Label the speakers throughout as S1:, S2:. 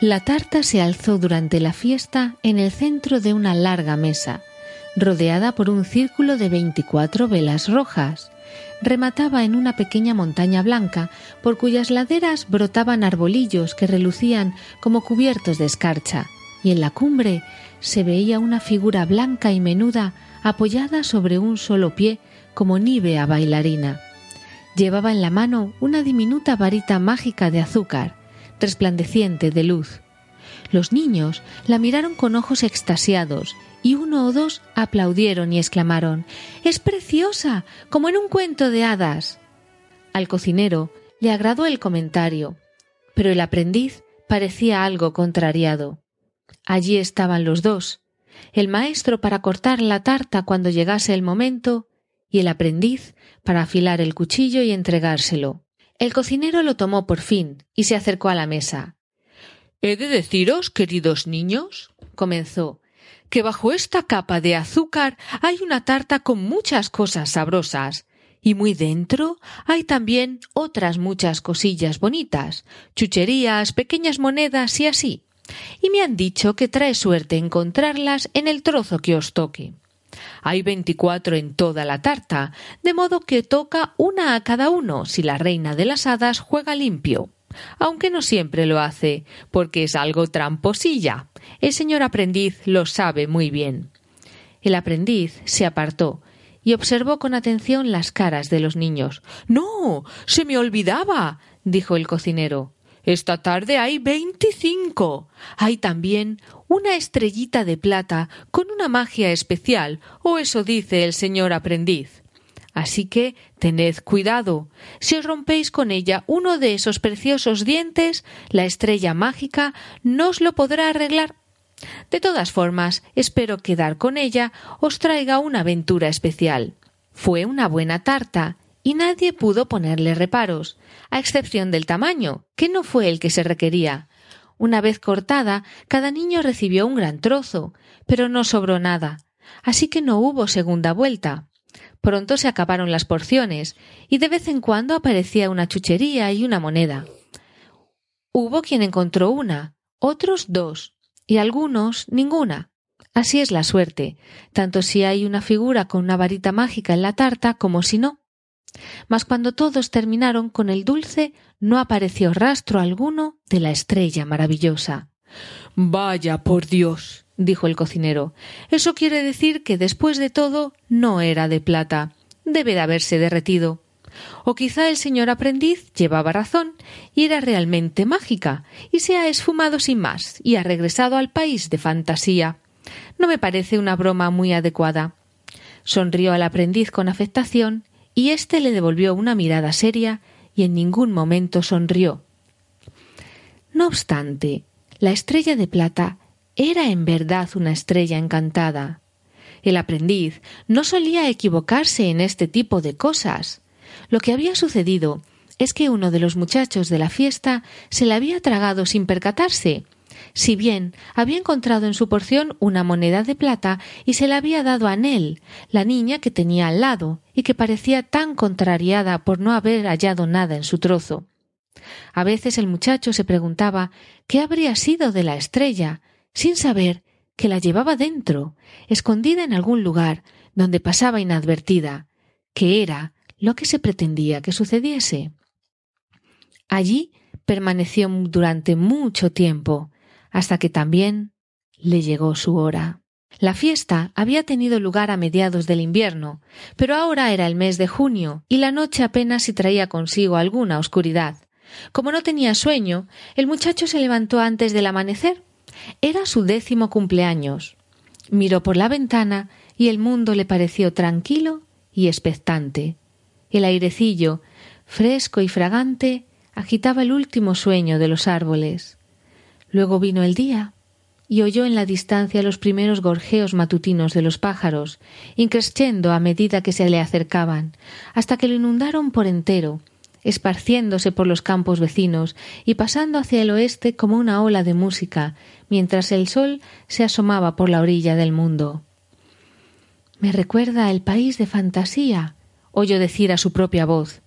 S1: La tarta se alzó durante la fiesta en el centro de una larga mesa, rodeada por un círculo de veinticuatro velas rojas. Remataba en una pequeña montaña blanca, por cuyas laderas brotaban arbolillos que relucían como cubiertos de escarcha, y en la cumbre se veía una figura blanca y menuda apoyada sobre un solo pie como nívea bailarina. Llevaba en la mano una diminuta varita mágica de azúcar, resplandeciente de luz. Los niños la miraron con ojos extasiados y uno o dos aplaudieron y exclamaron Es preciosa, como en un cuento de hadas. Al cocinero le agradó el comentario, pero el aprendiz parecía algo contrariado. Allí estaban los dos, el maestro para cortar la tarta cuando llegase el momento y el aprendiz para afilar el cuchillo y entregárselo. El cocinero lo tomó por fin y se acercó a la mesa.
S2: He de deciros, queridos niños, comenzó, que bajo esta capa de azúcar hay una tarta con muchas cosas sabrosas, y muy dentro hay también otras muchas cosillas bonitas, chucherías, pequeñas monedas y así. Y me han dicho que trae suerte encontrarlas en el trozo que os toque. Hay veinticuatro en toda la tarta, de modo que toca una a cada uno si la reina de las hadas juega limpio. Aunque no siempre lo hace, porque es algo tramposilla. El señor aprendiz lo sabe muy bien. El aprendiz se apartó y observó con atención las caras de los niños. No. se me olvidaba. dijo el cocinero. Esta tarde hay veinticinco. Hay también una estrellita de plata con una magia especial, o eso dice el señor aprendiz. Así que tened cuidado. Si os rompéis con ella uno de esos preciosos dientes, la estrella mágica no os lo podrá arreglar. De todas formas, espero que dar con ella os traiga una aventura especial. Fue una buena tarta, y nadie pudo ponerle reparos, a excepción del tamaño, que no fue el que se requería. Una vez cortada, cada niño recibió un gran trozo, pero no sobró nada, así que no hubo segunda vuelta. Pronto se acabaron las porciones, y de vez en cuando aparecía una chuchería y una moneda. Hubo quien encontró una, otros dos, y algunos ninguna. Así es la suerte, tanto si hay una figura con una varita mágica en la tarta como si no. Mas cuando todos terminaron con el dulce, no apareció rastro alguno de la estrella maravillosa. Vaya por Dios. dijo el cocinero. Eso quiere decir que después de todo no era de plata. Debe de haberse derretido. O quizá el señor aprendiz llevaba razón y era realmente mágica, y se ha esfumado sin más y ha regresado al país de fantasía. No me parece una broma muy adecuada. Sonrió al aprendiz con afectación y éste le devolvió una mirada seria y en ningún momento sonrió. No obstante, la estrella de plata era en verdad una estrella encantada. El aprendiz no solía equivocarse en este tipo de cosas. Lo que había sucedido es que uno de los muchachos de la fiesta se la había tragado sin percatarse, si bien había encontrado en su porción una moneda de plata y se la había dado a Nell, la niña que tenía al lado y que parecía tan contrariada por no haber hallado nada en su trozo. A veces el muchacho se preguntaba qué habría sido de la estrella, sin saber que la llevaba dentro, escondida en algún lugar donde pasaba inadvertida, que era lo que se pretendía que sucediese. Allí permaneció durante mucho tiempo, hasta que también le llegó su hora. La fiesta había tenido lugar a mediados del invierno, pero ahora era el mes de junio y la noche apenas si traía consigo alguna oscuridad. Como no tenía sueño, el muchacho se levantó antes del amanecer. Era su décimo cumpleaños. Miró por la ventana y el mundo le pareció tranquilo y expectante. El airecillo, fresco y fragante, agitaba el último sueño de los árboles. Luego vino el día y oyó en la distancia los primeros gorjeos matutinos de los pájaros, increciendo a medida que se le acercaban, hasta que lo inundaron por entero, esparciéndose por los campos vecinos y pasando hacia el oeste como una ola de música, mientras el sol se asomaba por la orilla del mundo. Me recuerda el país de fantasía, oyó decir a su propia voz.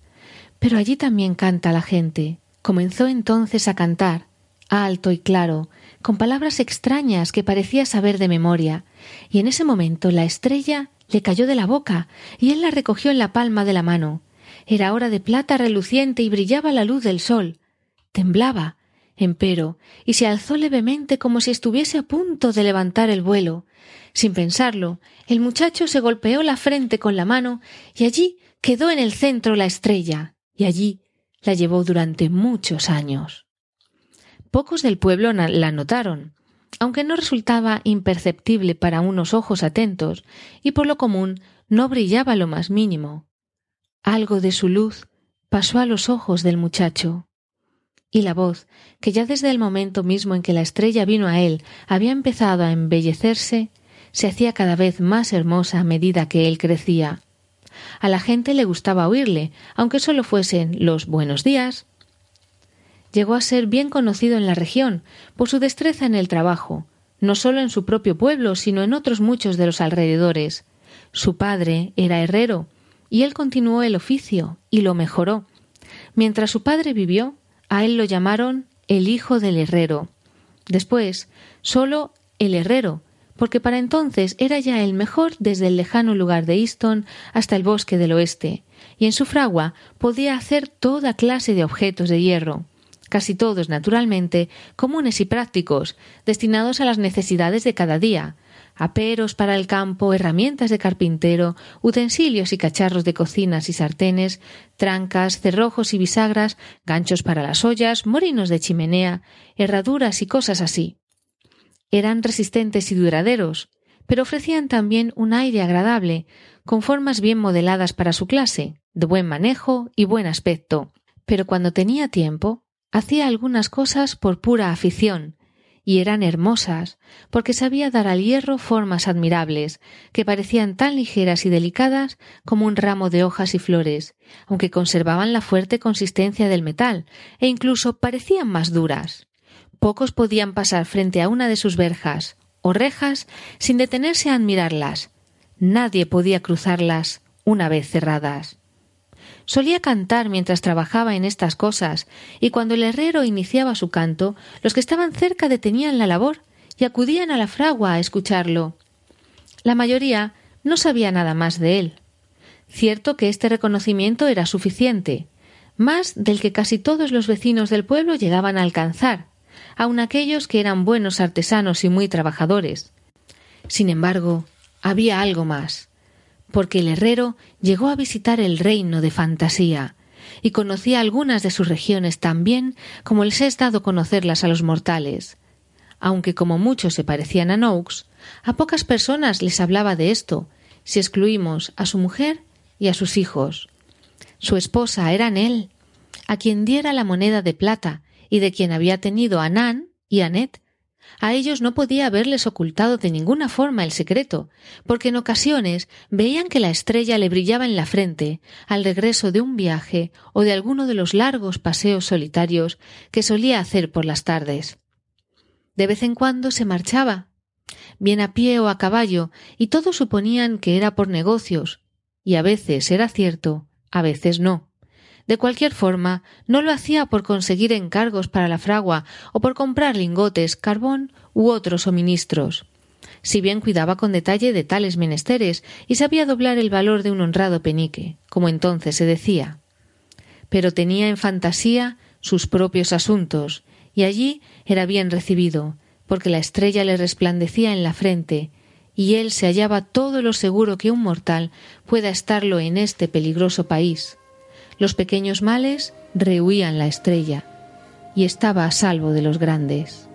S2: Pero allí también canta la gente. Comenzó entonces a cantar,
S1: alto y claro, con palabras extrañas que parecía saber de memoria, y en ese momento la estrella le cayó de la boca y él la recogió en la palma de la mano. Era hora de plata reluciente y brillaba la luz del sol. Temblaba, empero, y se alzó levemente como si estuviese a punto de levantar el vuelo. Sin pensarlo, el muchacho se golpeó la frente con la mano y allí quedó en el centro la estrella, y allí la llevó durante muchos años. Pocos del pueblo la notaron, aunque no resultaba imperceptible para unos ojos atentos, y por lo común no brillaba lo más mínimo. Algo de su luz pasó a los ojos del muchacho. Y la voz, que ya desde el momento mismo en que la estrella vino a él había empezado a embellecerse, se hacía cada vez más hermosa a medida que él crecía. A la gente le gustaba oírle, aunque solo fuesen los buenos días, llegó a ser bien conocido en la región por su destreza en el trabajo, no solo en su propio pueblo, sino en otros muchos de los alrededores. Su padre era herrero, y él continuó el oficio y lo mejoró. Mientras su padre vivió, a él lo llamaron el hijo del herrero. Después, solo el herrero, porque para entonces era ya el mejor desde el lejano lugar de Easton hasta el bosque del oeste, y en su fragua podía hacer toda clase de objetos de hierro casi todos, naturalmente, comunes y prácticos, destinados a las necesidades de cada día, aperos para el campo, herramientas de carpintero, utensilios y cacharros de cocinas y sartenes, trancas, cerrojos y bisagras, ganchos para las ollas, morinos de chimenea, herraduras y cosas así. Eran resistentes y duraderos, pero ofrecían también un aire agradable, con formas bien modeladas para su clase, de buen manejo y buen aspecto. Pero cuando tenía tiempo, Hacía algunas cosas por pura afición, y eran hermosas, porque sabía dar al hierro formas admirables, que parecían tan ligeras y delicadas como un ramo de hojas y flores, aunque conservaban la fuerte consistencia del metal, e incluso parecían más duras. Pocos podían pasar frente a una de sus verjas o rejas sin detenerse a admirarlas. Nadie podía cruzarlas una vez cerradas. Solía cantar mientras trabajaba en estas cosas, y cuando el herrero iniciaba su canto, los que estaban cerca detenían la labor y acudían a la fragua a escucharlo. La mayoría no sabía nada más de él. Cierto que este reconocimiento era suficiente, más del que casi todos los vecinos del pueblo llegaban a alcanzar, aun aquellos que eran buenos artesanos y muy trabajadores. Sin embargo, había algo más porque el herrero llegó a visitar el reino de fantasía y conocía algunas de sus regiones tan bien como les es dado conocerlas a los mortales. Aunque como muchos se parecían a Noakes, a pocas personas les hablaba de esto, si excluimos a su mujer y a sus hijos. Su esposa era Nell, a quien diera la moneda de plata y de quien había tenido a Nan y a Ned, a ellos no podía haberles ocultado de ninguna forma el secreto, porque en ocasiones veían que la estrella le brillaba en la frente al regreso de un viaje o de alguno de los largos paseos solitarios que solía hacer por las tardes. De vez en cuando se marchaba, bien a pie o a caballo, y todos suponían que era por negocios, y a veces era cierto, a veces no. De cualquier forma, no lo hacía por conseguir encargos para la fragua o por comprar lingotes, carbón u otros suministros. Si bien cuidaba con detalle de tales menesteres y sabía doblar el valor de un honrado penique, como entonces se decía. Pero tenía en fantasía sus propios asuntos, y allí era bien recibido, porque la estrella le resplandecía en la frente, y él se hallaba todo lo seguro que un mortal pueda estarlo en este peligroso país. Los pequeños males rehuían la estrella y estaba a salvo de los grandes.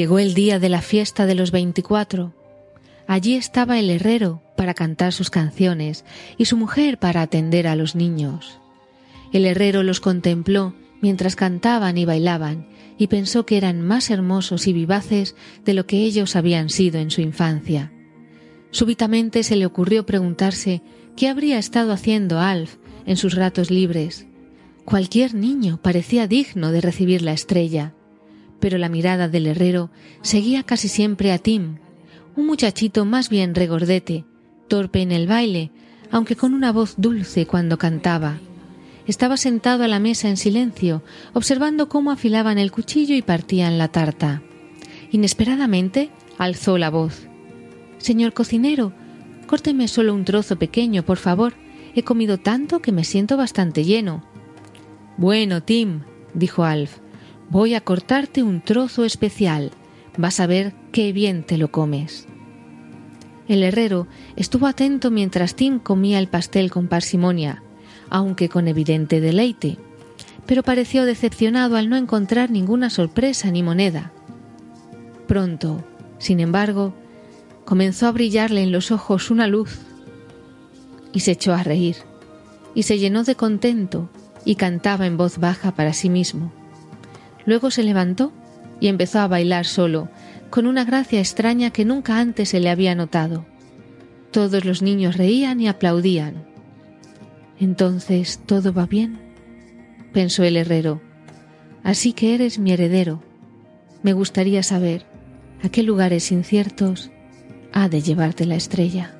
S1: Llegó el día de la fiesta de los veinticuatro. Allí estaba el herrero para cantar sus canciones y su mujer para atender a los niños. El herrero los contempló mientras cantaban y bailaban y pensó que eran más hermosos y vivaces de lo que ellos habían sido en su infancia. Súbitamente se le ocurrió preguntarse qué habría estado haciendo Alf en sus ratos libres. Cualquier niño parecía digno de recibir la estrella, pero la mirada del herrero seguía casi siempre a Tim, un muchachito más bien regordete, torpe en el baile, aunque con una voz dulce cuando cantaba. Estaba sentado a la mesa en silencio, observando cómo afilaban el cuchillo y partían la tarta. Inesperadamente alzó la voz. Señor cocinero, córteme solo un trozo pequeño, por favor. He comido tanto que me siento bastante lleno. Bueno, Tim, dijo Alf, voy a cortarte un trozo especial. Vas a ver qué bien te lo comes. El herrero estuvo atento mientras Tim comía el pastel con parsimonia, aunque con evidente deleite, pero pareció decepcionado al no encontrar ninguna sorpresa ni moneda. Pronto, sin embargo, comenzó a brillarle en los ojos una luz y se echó a reír y se llenó de contento y cantaba en voz baja para sí mismo. Luego se levantó y empezó a bailar solo, con una gracia extraña que nunca antes se le había notado. Todos los niños reían y aplaudían. Entonces todo va bien, pensó el herrero. Así que eres mi heredero. Me gustaría saber a qué lugares inciertos ha de llevarte la estrella.